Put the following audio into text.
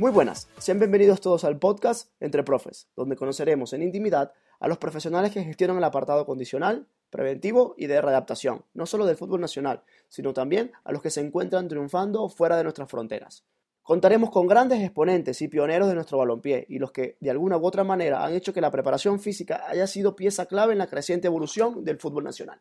Muy buenas, sean bienvenidos todos al podcast Entre Profes, donde conoceremos en intimidad a los profesionales que gestionan el apartado condicional, preventivo y de readaptación, no solo del fútbol nacional, sino también a los que se encuentran triunfando fuera de nuestras fronteras. Contaremos con grandes exponentes y pioneros de nuestro balompié y los que de alguna u otra manera han hecho que la preparación física haya sido pieza clave en la creciente evolución del fútbol nacional.